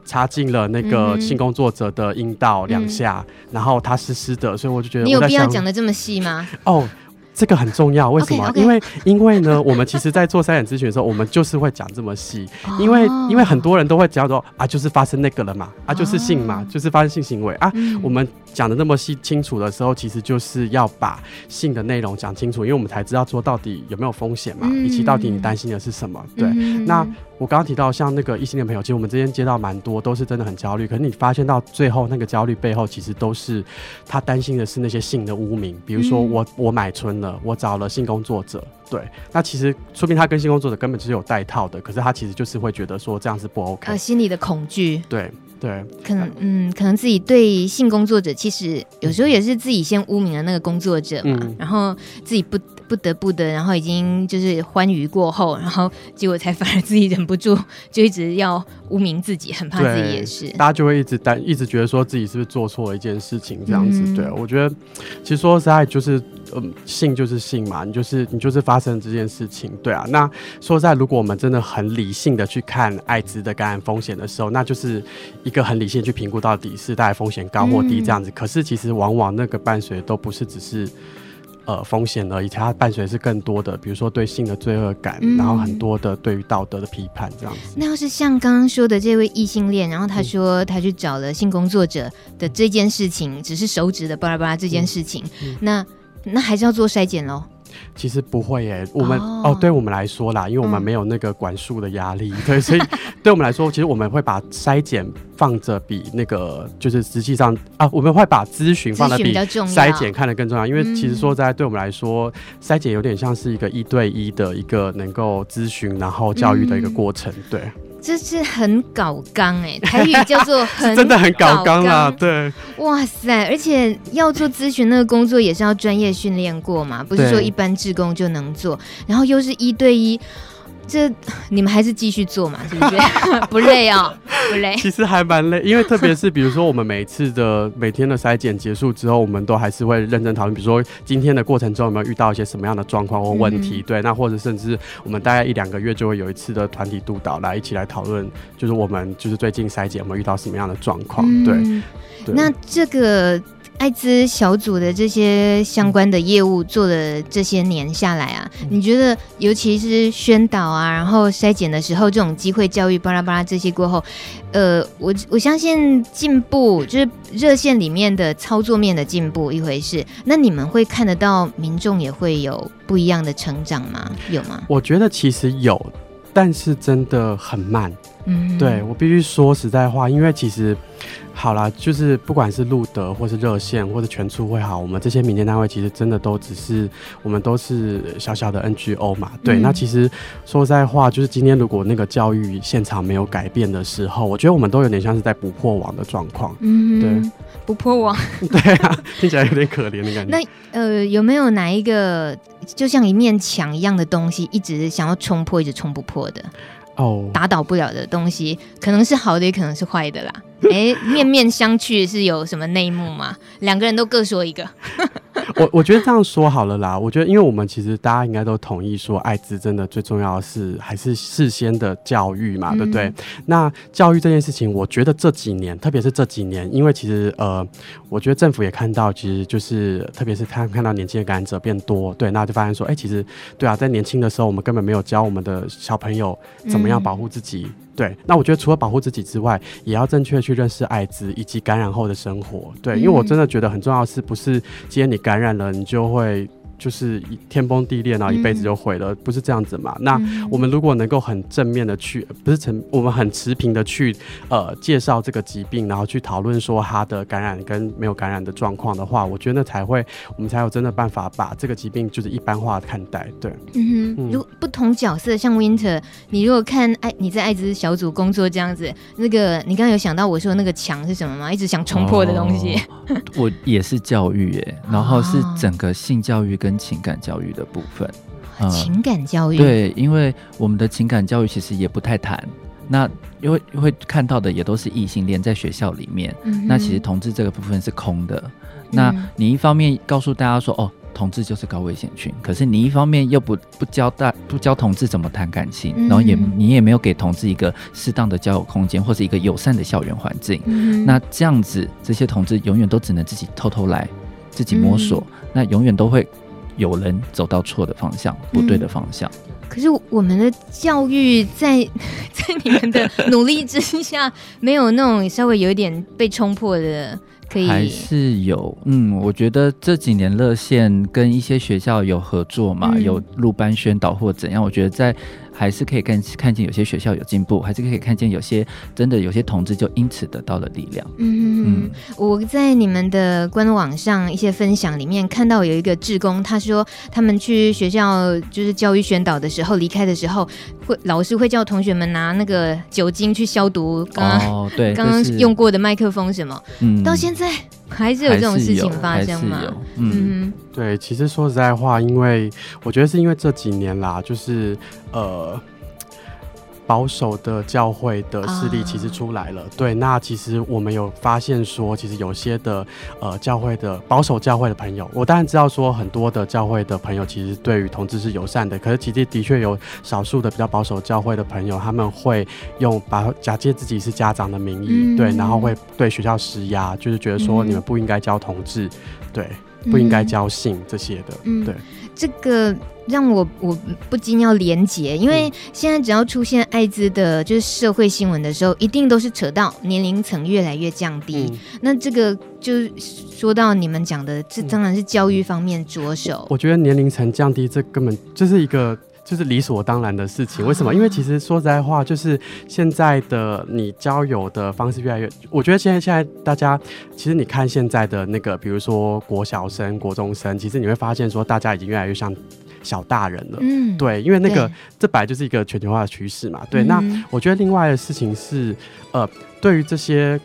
插进了那个性工作者的阴道两下，嗯、然后他湿湿的，所以我就觉得你有必要讲的这么细吗？哦。这个很重要，为什么？Okay, okay. 因为因为呢，我们其实，在做筛检咨询的时候，我们就是会讲这么细，因为因为很多人都会讲说啊，就是发生那个了嘛，啊，就是性嘛，就是发生性行为啊，嗯、我们讲的那么细清楚的时候，其实就是要把性的内容讲清楚，因为我们才知道说到底有没有风险嘛，嗯、以及到底你担心的是什么。对，嗯、那。我刚刚提到像那个异性恋朋友，其实我们之间接到蛮多，都是真的很焦虑。可是你发现到最后，那个焦虑背后其实都是他担心的是那些性的污名，比如说我我买春了，我找了性工作者，对，那其实说明他跟性工作者根本就是有带套的，可是他其实就是会觉得说这样是不 OK，呃，心里的恐惧，对。对，可能嗯，可能自己对性工作者，其实有时候也是自己先污名了那个工作者嘛，嗯、然后自己不不得不的，然后已经就是欢愉过后，然后结果才反而自己忍不住，就一直要污名自己，很怕自己也是，大家就会一直担，一直觉得说自己是不是做错了一件事情这样子。嗯、对，我觉得其实说实在就是。嗯，性就是性嘛，你就是你就是发生这件事情，对啊。那说实在，如果我们真的很理性的去看艾滋的感染风险的时候，那就是一个很理性去评估到底是大概风险高或低这样子。嗯、可是其实往往那个伴随都不是只是呃风险而已，它伴随是更多的，比如说对性的罪恶感，嗯、然后很多的对于道德的批判这样子。那要是像刚刚说的这位异性恋，然后他说他去找了性工作者的这件事情，只是手指的巴拉巴拉这件事情，那。那还是要做筛检喽？其实不会耶，我们哦，哦，对我们来说啦，因为我们没有那个管束的压力，嗯、对，所以对我们来说，其实我们会把筛检放着比那个就是实际上啊，我们会把咨询放的比筛检看得更重要，因为其实说在对我们来说，筛检有点像是一个一对一的一个能够咨询然后教育的一个过程，对。这是很搞纲哎，台语叫做很真的很搞纲啦，对，哇塞，而且要做咨询那个工作也是要专业训练过嘛，不是说一般志工就能做，然后又是一对一。这你们还是继续做嘛，是不是？不累啊、哦，不累。其实还蛮累，因为特别是比如说我们每一次的每天的筛检结束之后，我们都还是会认真讨论，比如说今天的过程中有没有遇到一些什么样的状况或问题？嗯、对，那或者甚至我们大概一两个月就会有一次的团体督导来一起来讨论，就是我们就是最近筛检有没有遇到什么样的状况？嗯、对，对，那这个。艾滋小组的这些相关的业务做了这些年下来啊，你觉得尤其是宣导啊，然后筛检的时候，这种机会教育巴拉巴拉这些过后，呃，我我相信进步就是热线里面的操作面的进步一回事，那你们会看得到民众也会有不一样的成长吗？有吗？我觉得其实有，但是真的很慢。嗯，对，我必须说实在话，因为其实。好啦，就是不管是路德或是热线或者全促会好，我们这些民间单位其实真的都只是我们都是小小的 NGO 嘛。对，嗯、那其实说实在话，就是今天如果那个教育现场没有改变的时候，我觉得我们都有点像是在不破网的状况。嗯，对，不破网。对啊，听起来有点可怜的感觉。那呃，有没有哪一个就像一面墙一样的东西，一直想要冲破，一直冲不破的？哦，打倒不了的东西，可能是好的，也可能是坏的啦。哎、欸，面面相觑是有什么内幕吗？两个人都各说一个。我我觉得这样说好了啦。我觉得，因为我们其实大家应该都同意说，艾滋真的最重要的是还是事先的教育嘛，嗯、对不对？那教育这件事情，我觉得这几年，特别是这几年，因为其实呃，我觉得政府也看到，其实就是特别是看看到年轻的感染者变多，对，那就发现说，哎、欸，其实对啊，在年轻的时候，我们根本没有教我们的小朋友怎么样保护自己。嗯对，那我觉得除了保护自己之外，也要正确去认识艾滋以及感染后的生活。对，因为我真的觉得很重要的是，不是今天你感染了，你就会。就是天崩地裂，然后一辈子就毁了，嗯、不是这样子嘛？那我们如果能够很正面的去，不是成，我们很持平的去，呃，介绍这个疾病，然后去讨论说它的感染跟没有感染的状况的话，我觉得那才会，我们才有真的办法把这个疾病就是一般化看待。对，嗯哼，如不同角色，像 Winter，你如果看艾你在艾滋小组工作这样子，那个你刚刚有想到我说那个墙是什么吗？一直想冲破的东西。哦、我也是教育耶，然后是整个性教育。跟情感教育的部分，嗯、情感教育。对，因为我们的情感教育其实也不太谈，那因为会看到的也都是异性恋在学校里面，嗯、那其实同志这个部分是空的。嗯、那你一方面告诉大家说，哦，同志就是高危险群，可是你一方面又不不教大不教同志怎么谈感情，嗯、然后也你也没有给同志一个适当的交友空间或是一个友善的校园环境，嗯、那这样子这些同志永远都只能自己偷偷来，自己摸索，嗯、那永远都会。有人走到错的方向，不对的方向。嗯，可是我们的教育在 在你们的努力之下，没有那种稍微有一点被冲破的，可以还是有。嗯，我觉得这几年热线跟一些学校有合作嘛，嗯，有录班宣导或怎样。我觉得在。还是可以看看见有些学校有进步，还是可以看见有些真的有些同志就因此得到了力量。嗯嗯，我在你们的官网上一些分享里面看到有一个志工，他说他们去学校就是教育宣导的时候，离开的时候会老师会叫同学们拿那个酒精去消毒刚刚哦，对，刚刚用过的麦克风什么，嗯，到现在。还是有这种事情发生吗？嗯，对，其实说实在话，因为我觉得是因为这几年啦，就是呃。保守的教会的势力其实出来了，啊、对。那其实我们有发现说，其实有些的呃教会的保守教会的朋友，我当然知道说很多的教会的朋友其实对于同志是友善的，可是其实的确有少数的比较保守教会的朋友，他们会用把假借自己是家长的名义，嗯、对，然后会对学校施压，就是觉得说你们不应该教同志，对，不应该教性这些的，嗯、对。这个让我我不禁要连结，因为现在只要出现艾滋的，就是社会新闻的时候，一定都是扯到年龄层越来越降低。嗯、那这个就是说到你们讲的，这当然是教育方面着手。我，我觉得年龄层降低，这根本就是一个就是理所当然的事情。为什么？啊、因为其实说实在话，就是现在的你交友的方式越来越，我觉得现在现在大家其实你看现在的那个，比如说国小生、国中生，其实你会发现说大家已经越来越像。小大人了，嗯，对，因为那个这本来就是一个全球化的趋势嘛，对。嗯、那我觉得另外的事情是，呃，对于这些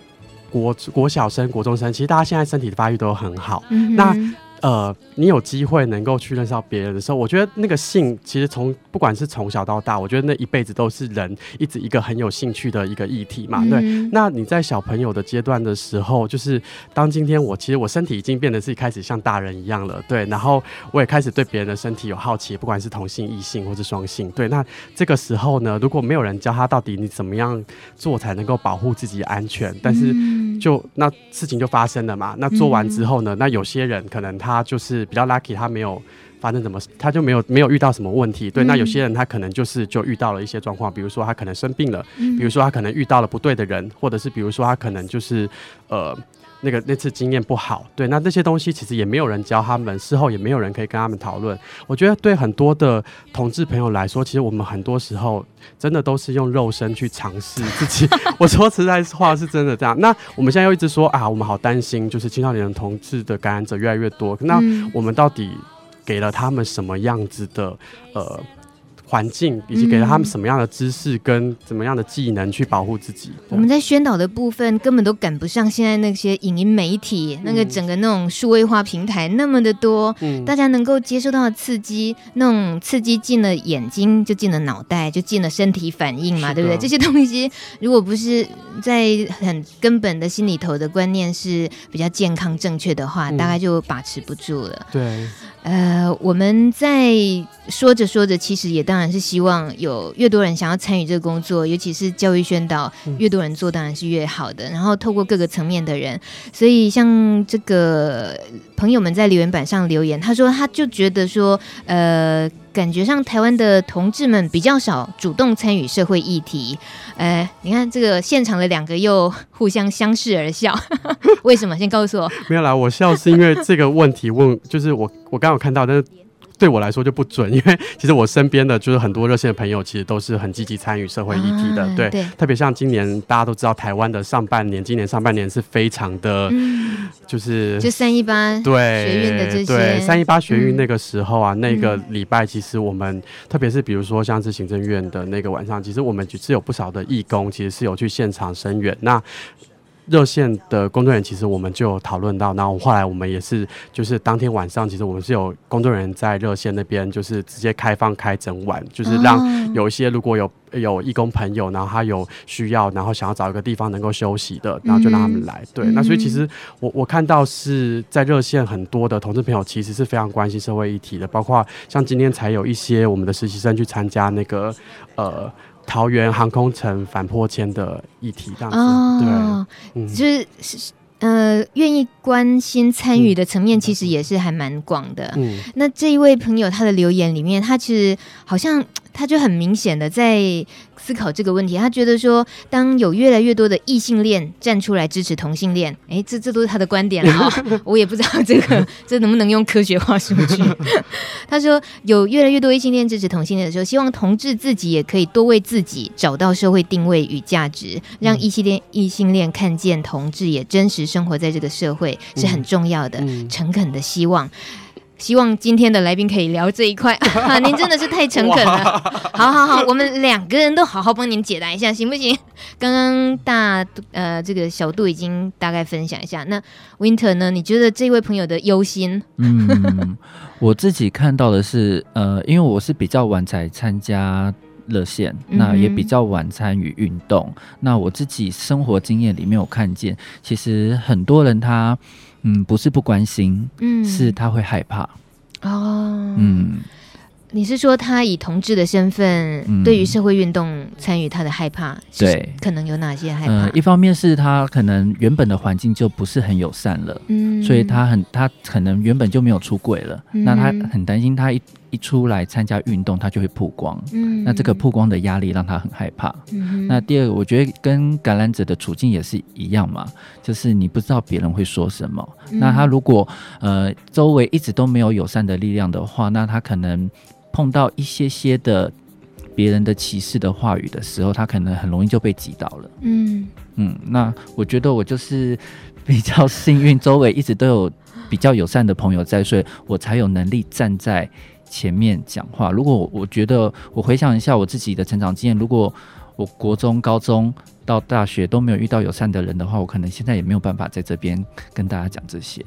国国小生、国中生，其实大家现在身体的发育都很好，嗯，那。呃，你有机会能够去认识到别人的时候，我觉得那个性其实从不管是从小到大，我觉得那一辈子都是人一直一个很有兴趣的一个议题嘛。嗯、对，那你在小朋友的阶段的时候，就是当今天我其实我身体已经变得是开始像大人一样了，对，然后我也开始对别人的身体有好奇，不管是同性、异性或是双性，对，那这个时候呢，如果没有人教他到底你怎么样做才能够保护自己安全，但是就那事情就发生了嘛。那做完之后呢，那有些人可能他就是比较 lucky，他没有发生什么，他就没有没有遇到什么问题。对，那有些人他可能就是就遇到了一些状况，比如说他可能生病了，比如说他可能遇到了不对的人，或者是比如说他可能就是呃。那个那次经验不好，对，那这些东西其实也没有人教他们，事后也没有人可以跟他们讨论。我觉得对很多的同志朋友来说，其实我们很多时候真的都是用肉身去尝试自己。我说实在话是真的这样。那我们现在又一直说啊，我们好担心，就是青少年的同志的感染者越来越多。那我们到底给了他们什么样子的呃？环境以及给了他们什么样的知识跟怎么样的技能去保护自己。我们在宣导的部分根本都赶不上现在那些影音媒体，嗯、那个整个那种数位化平台那么的多，嗯、大家能够接受到的刺激，那种刺激进了眼睛就进了脑袋，就进了身体反应嘛，对不对？这些东西如果不是在很根本的心里头的观念是比较健康正确的话，嗯、大概就把持不住了。对。呃，我们在说着说着，其实也当然是希望有越多人想要参与这个工作，尤其是教育宣导，越多人做当然是越好的。然后透过各个层面的人，所以像这个朋友们在留言板上留言，他说他就觉得说，呃。感觉上，台湾的同志们比较少主动参与社会议题。呃，你看这个现场的两个又互相相视而笑，为什么？先告诉我。没有啦，我笑是因为这个问题问，就是我我刚好看到，但是。对我来说就不准，因为其实我身边的就是很多热线的朋友，其实都是很积极参与社会议题的。啊、对，对特别像今年大家都知道，台湾的上半年，今年上半年是非常的，嗯、就是就三一八对学运的这些，对三一八学运那个时候啊，嗯、那个礼拜其实我们，特别是比如说像是行政院的那个晚上，其实我们是有不少的义工，其实是有去现场声援。那热线的工作人员，其实我们就有讨论到，然后后来我们也是，就是当天晚上，其实我们是有工作人员在热线那边，就是直接开放开整晚，就是让有一些如果有有义工朋友，然后他有需要，然后想要找一个地方能够休息的，然后就让他们来。对，那所以其实我我看到是在热线很多的同志朋友，其实是非常关心社会议题的，包括像今天才有一些我们的实习生去参加那个呃。桃园航空城反破迁的议题，这样子，哦、对，嗯、就是呃，愿意关心参与的层面，其实也是还蛮广的。嗯，那这一位朋友他的留言里面，他其实好像。他就很明显的在思考这个问题，他觉得说，当有越来越多的异性恋站出来支持同性恋，哎，这这都是他的观点了啊，我也不知道这个 这能不能用科学化数据。他说，有越来越多异性恋支持同性恋的时候，希望同志自己也可以多为自己找到社会定位与价值，让异性恋异性恋看见同志也真实生活在这个社会是很重要的，诚恳的希望。希望今天的来宾可以聊这一块，啊，您真的是太诚恳了。好好好，我们两个人都好好帮您解答一下，行不行？刚刚大呃这个小度已经大概分享一下，那 Winter 呢？你觉得这位朋友的忧心？嗯，我自己看到的是，呃，因为我是比较晚才参加热线，那也比较晚参与运动，嗯、那我自己生活经验里面有看见，其实很多人他。嗯，不是不关心，嗯，是他会害怕。哦，嗯，你是说他以同志的身份，嗯、对于社会运动参与，他的害怕，对，可能有哪些害怕？呃，一方面是他可能原本的环境就不是很友善了，嗯，所以他很他可能原本就没有出轨了，嗯、那他很担心他一。一出来参加运动，他就会曝光。嗯，那这个曝光的压力让他很害怕。嗯，那第二个，我觉得跟感染者的处境也是一样嘛，就是你不知道别人会说什么。嗯、那他如果呃周围一直都没有友善的力量的话，那他可能碰到一些些的别人的歧视的话语的时候，他可能很容易就被击倒了。嗯嗯，那我觉得我就是比较幸运，周围一直都有比较友善的朋友在，所以我才有能力站在。前面讲话，如果我觉得我回想一下我自己的成长经验，如果我国中、高中到大学都没有遇到友善的人的话，我可能现在也没有办法在这边跟大家讲这些。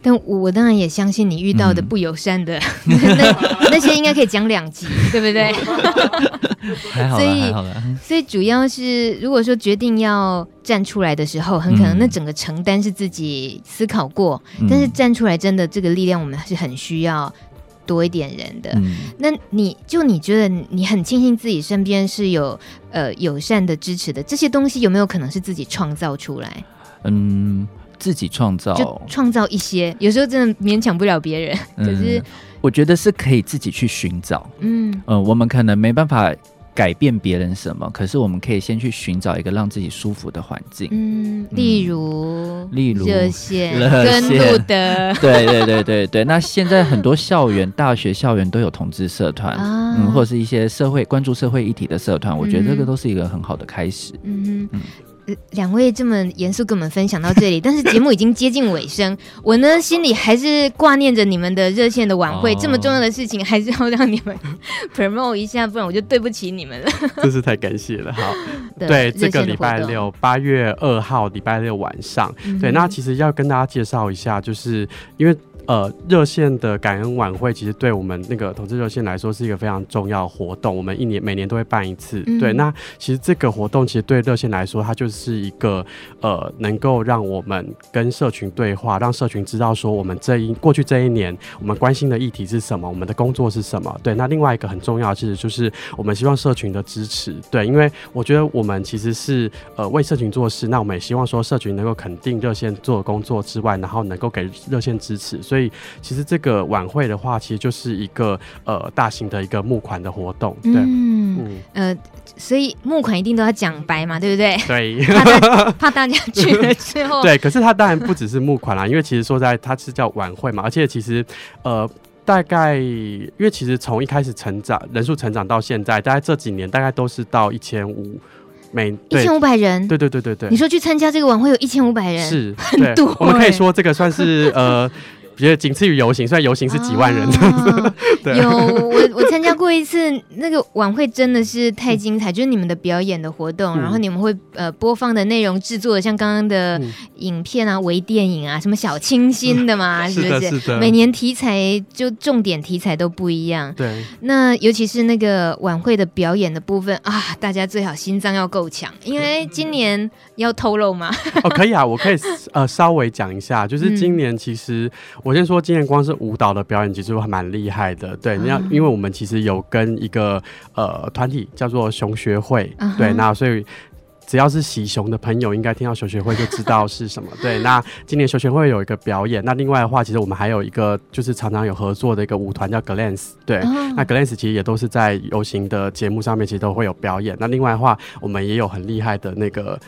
但我当然也相信你遇到的不友善的、嗯、那那些应该可以讲两集，对不对？还好，还好了。所以主要是如果说决定要站出来的时候，很可能那整个承担是自己思考过，嗯、但是站出来真的这个力量，我们还是很需要。多一点人的，嗯、那你就你觉得你很庆幸自己身边是有呃友善的支持的，这些东西有没有可能是自己创造出来？嗯，自己创造，就创造一些，有时候真的勉强不了别人，可是、嗯、我觉得是可以自己去寻找。嗯，呃，我们可能没办法。改变别人什么？可是我们可以先去寻找一个让自己舒服的环境。嗯，例如，例如热线、热线跟路的。对对对对对。那现在很多校园、大学校园都有同志社团，啊、嗯，或者是一些社会关注社会议题的社团，我觉得这个都是一个很好的开始。嗯嗯。两位这么严肃跟我们分享到这里，但是节目已经接近尾声，我呢心里还是挂念着你们的热线的晚会，哦、这么重要的事情还是要让你们 promote 一下，不然我就对不起你们了。真是太感谢了。好，对，这个礼拜六八月二号礼拜六晚上，嗯、对，那其实要跟大家介绍一下，就是因为。呃，热线的感恩晚会其实对我们那个同志热线来说是一个非常重要的活动。我们一年每年都会办一次。嗯、对，那其实这个活动其实对热线来说，它就是一个呃，能够让我们跟社群对话，让社群知道说我们这一过去这一年我们关心的议题是什么，我们的工作是什么。对，那另外一个很重要的其实就是我们希望社群的支持。对，因为我觉得我们其实是呃为社群做事，那我们也希望说社群能够肯定热线做的工作之外，然后能够给热线支持。所以所以，其实这个晚会的话，其实就是一个呃大型的一个募款的活动。对，嗯，嗯呃，所以募款一定都要讲白嘛，对不对？对，怕大，怕大家去了之后。对，可是它当然不只是募款啦，因为其实说在它是叫晚会嘛，而且其实呃大概，因为其实从一开始成长人数成长到现在，大概这几年大概都是到一千五。每一千五百人，对对对对对。你说去参加这个晚会有一千五百人，是很多、欸。我们可以说这个算是呃。比如仅次于游行，虽然游行是几万人 有我我参加过一次那个晚会，真的是太精彩，就是你们的表演的活动，嗯、然后你们会呃播放的内容制作的像刚刚的影片啊、微电影啊，什么小清新的嘛，是不是？每年题材就重点题材都不一样。对。那尤其是那个晚会的表演的部分啊，大家最好心脏要够强，因为今年要透露吗？哦，可以啊，我可以呃稍微讲一下，就是今年其实。我先说，今年光是舞蹈的表演其实还蛮厉害的。对，你要，因为我们其实有跟一个呃团体叫做熊学会，对，那所以只要是喜熊的朋友，应该听到熊学会就知道是什么。对，那今年熊学会有一个表演。那另外的话，其实我们还有一个就是常常有合作的一个舞团叫 Glance。对，那 Glance 其实也都是在游行的节目上面，其实都会有表演。那另外的话，我们也有很厉害的那个。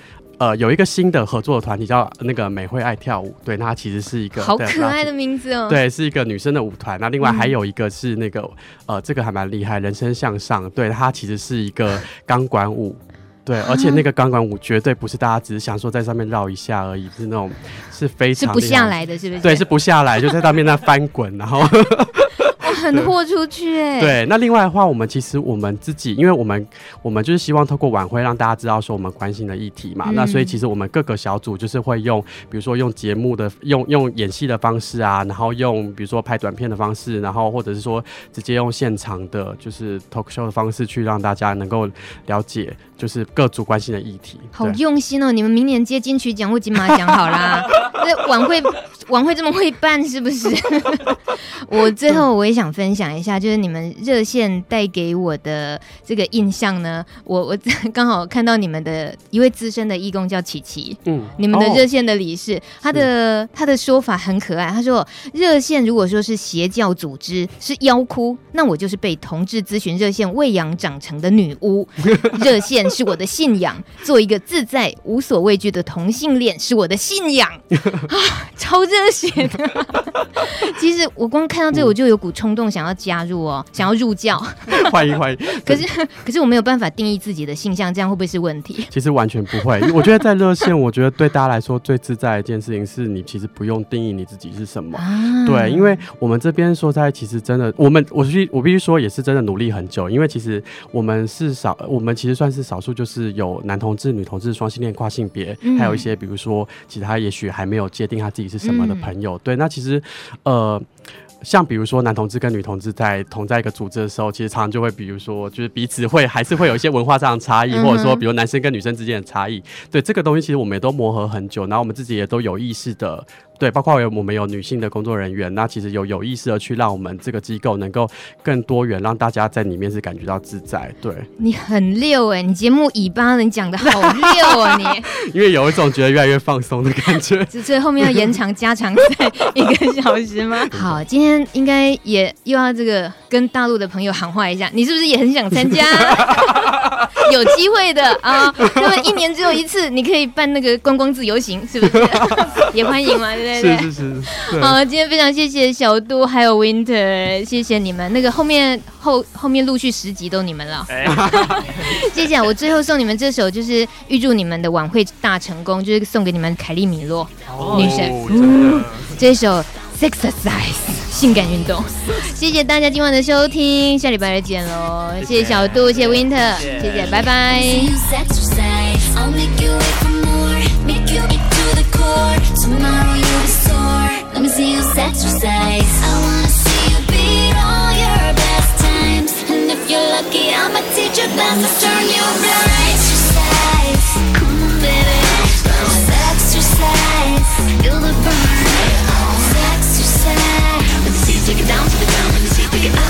呃，有一个新的合作的团体叫那个美惠爱跳舞，对，那它其实是一个好可爱的名字哦，对，是一个女生的舞团。那另外还有一个是那个、嗯、呃，这个还蛮厉害，人生向上，对，它其实是一个 钢管舞，对，而且那个钢管舞绝对不是大家只是想说在上面绕一下而已，是那种是非常是不下来的，是不是？对，是不下来，就在上面那翻滚，然后。很豁出去哎，对。那另外的话，我们其实我们自己，因为我们我们就是希望透过晚会让大家知道说我们关心的议题嘛。嗯、那所以其实我们各个小组就是会用，比如说用节目的用用演戏的方式啊，然后用比如说拍短片的方式，然后或者是说直接用现场的，就是 talk show 的方式去让大家能够了解，就是各组关心的议题。好用心哦！你们明年接金曲奖或金马奖好啦。那晚会晚会这么会办是不是？我最后我也想。分享一下，就是你们热线带给我的这个印象呢。我我 刚好看到你们的一位资深的义工叫琪琪，嗯，你们的热线的理事，哦、他的他的说法很可爱。他说，热线如果说是邪教组织，是妖窟，那我就是被同志咨询热线喂养长成的女巫。热线是我的信仰，做一个自在无所畏惧的同性恋是我的信仰啊，超热 其实我光看到这，我就有股冲动。想要加入哦，想要入教，欢 迎欢迎。可是可是我没有办法定义自己的性向，这样会不会是问题？其实完全不会。我觉得在热线，我觉得对大家来说最自在的一件事情是你其实不用定义你自己是什么。啊、对，因为我们这边说在，其实真的，我们我必须我必须说也是真的努力很久。因为其实我们是少，我们其实算是少数，就是有男同志、女同志、双性恋、跨性别，嗯、还有一些比如说其他也许还没有界定他自己是什么的朋友。嗯、对，那其实呃。像比如说男同志跟女同志在同在一个组织的时候，其实常常就会，比如说就是彼此会还是会有一些文化上的差异，或者说比如男生跟女生之间的差异。对这个东西，其实我们也都磨合很久，然后我们自己也都有意识的。对，包括有我们有女性的工作人员，那其实有有意识的去让我们这个机构能够更多元，让大家在里面是感觉到自在。对，你很溜哎、欸，你节目尾巴你讲的好溜啊你，因为有一种觉得越来越放松的感觉。所以后面要延长加长赛 一个小时吗？好，今天应该也又要这个跟大陆的朋友喊话一下，你是不是也很想参加？有机会的啊，他们一年只有一次，你可以办那个观光自由行，是不是？也欢迎嘛，对不对？是是是。好，今天非常谢谢小杜还有 Winter，谢谢你们。那个后面后后面陆续十集都你们了，谢谢。我最后送你们这首，就是预祝你们的晚会大成功，就是送给你们凯利米洛、哦、女神。嗯，这首。Sexercise 性感运动，谢谢大家今晚的收听，下礼拜再见喽！谢谢小杜，谢谢 Winter，谢谢，拜拜。more Tomorrow you'll be sore. Let me see you exercise I wanna see you beat all your best times. And if you're lucky, I'ma teach you class to turn you blind Exercise, come on baby. Exercise, feel the burn. Let's exercise Let me see you take it down, to the ground. Let me see you take it down